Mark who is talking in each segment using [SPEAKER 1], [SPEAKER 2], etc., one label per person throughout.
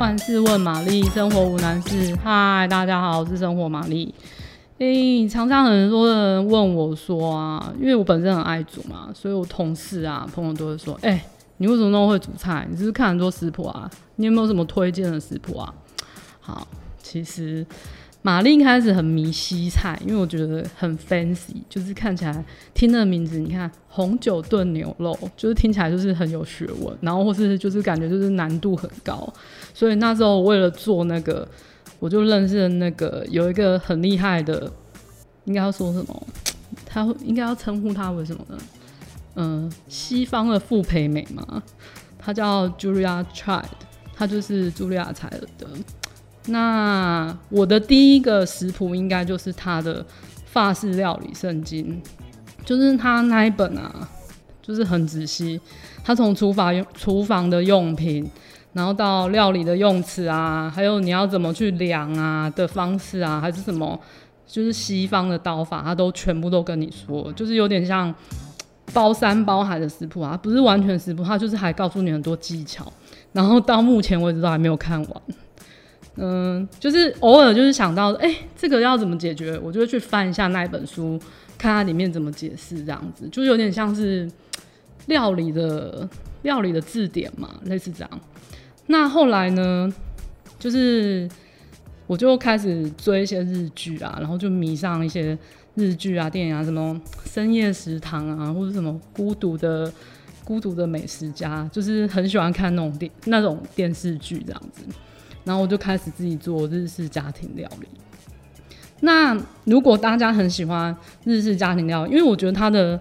[SPEAKER 1] 万事问玛丽，生活无难事。嗨，大家好，我是生活玛丽。诶，常常很多人问我说啊，因为我本身很爱煮嘛，所以我同事啊、朋友都会说，诶，你为什么那么会煮菜？你是不是看很多食谱啊？你有没有什么推荐的食谱啊？好，其实。玛丽一开始很迷西菜，因为我觉得很 fancy，就是看起来听那个名字，你看红酒炖牛肉，就是听起来就是很有学问，然后或是就是感觉就是难度很高，所以那时候为了做那个，我就认识了那个有一个很厉害的，应该要说什么？他应该要称呼他为什么呢？嗯，西方的傅培美嘛，他叫 Julia Child，他就是茱莉亚·柴尔德。那我的第一个食谱应该就是他的法式料理圣经，就是他那一本啊，就是很仔细，他从厨房用厨房的用品，然后到料理的用词啊，还有你要怎么去量啊的方式啊，还是什么，就是西方的刀法，他都全部都跟你说，就是有点像包山包海的食谱啊，不是完全食谱，他就是还告诉你很多技巧，然后到目前为止都还没有看完。嗯，就是偶尔就是想到，哎、这个要怎么解决，我就会去翻一下那一本书，看它里面怎么解释，这样子就有点像是料理的料理的字典嘛，类似这样。那后来呢，就是我就开始追一些日剧啊，然后就迷上一些日剧啊、电影啊，什么深夜食堂啊，或者什么孤独的孤独的美食家，就是很喜欢看那种电那种电视剧这样子。然后我就开始自己做日式家庭料理。那如果大家很喜欢日式家庭料理，因为我觉得它的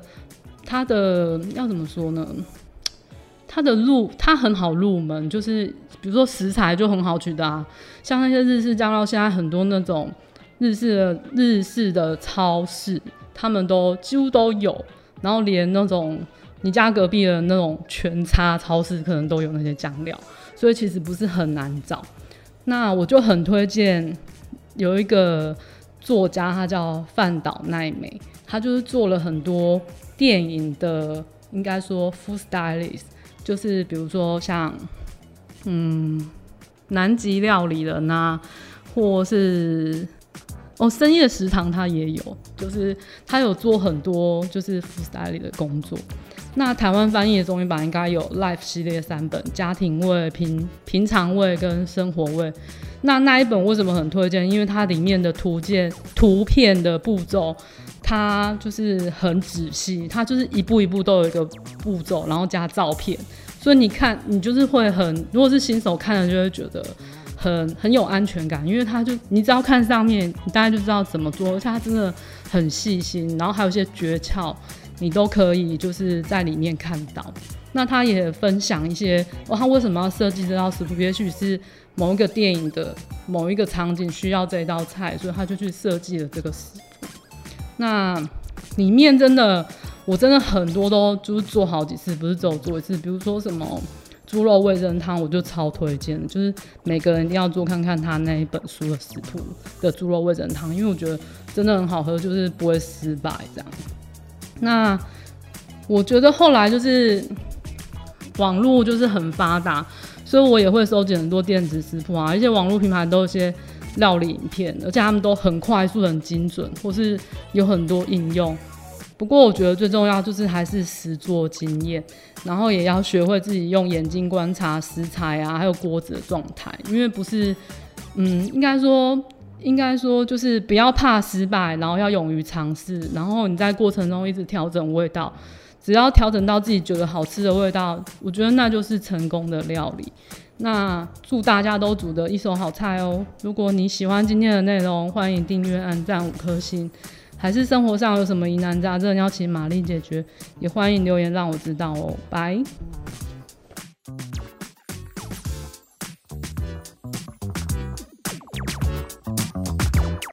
[SPEAKER 1] 它的要怎么说呢？它的入它很好入门，就是比如说食材就很好取得啊，像那些日式酱料，现在很多那种日式的日式的超市，他们都几乎都有，然后连那种你家隔壁的那种全差超市，可能都有那些酱料，所以其实不是很难找。那我就很推荐有一个作家，他叫饭岛奈美，他就是做了很多电影的，应该说 food stylist，就是比如说像嗯南极料理人呐，或是哦深夜食堂他也有，就是他有做很多就是 food stylist 的工作。那台湾翻译的中译版应该有 Life 系列三本：家庭味、平平常味跟生活味。那那一本为什么很推荐？因为它里面的图鉴、图片的步骤，它就是很仔细，它就是一步一步都有一个步骤，然后加照片，所以你看，你就是会很，如果是新手看了就会觉得很很有安全感，因为它就你只要看上面，你大概就知道怎么做，而且它真的很细心，然后还有一些诀窍。你都可以就是在里面看到，那他也分享一些哦，他为什么要设计这道食谱？也许是某一个电影的某一个场景需要这一道菜，所以他就去设计了这个食谱。那里面真的，我真的很多都就是做好几次，不是只有做一次。比如说什么猪肉味噌汤，我就超推荐，就是每个人一定要做看看他那一本书的食谱的猪肉味噌汤，因为我觉得真的很好喝，就是不会失败这样。那我觉得后来就是网络就是很发达，所以我也会收集很多电子食谱啊，而且网络平台都有些料理影片，而且他们都很快速、很精准，或是有很多应用。不过我觉得最重要就是还是实作经验，然后也要学会自己用眼睛观察食材啊，还有锅子的状态，因为不是，嗯，应该说。应该说，就是不要怕失败，然后要勇于尝试，然后你在过程中一直调整味道，只要调整到自己觉得好吃的味道，我觉得那就是成功的料理。那祝大家都煮得一手好菜哦！如果你喜欢今天的内容，欢迎订阅、按赞五颗星。还是生活上有什么疑难杂症要请玛丽解决，也欢迎留言让我知道哦。拜。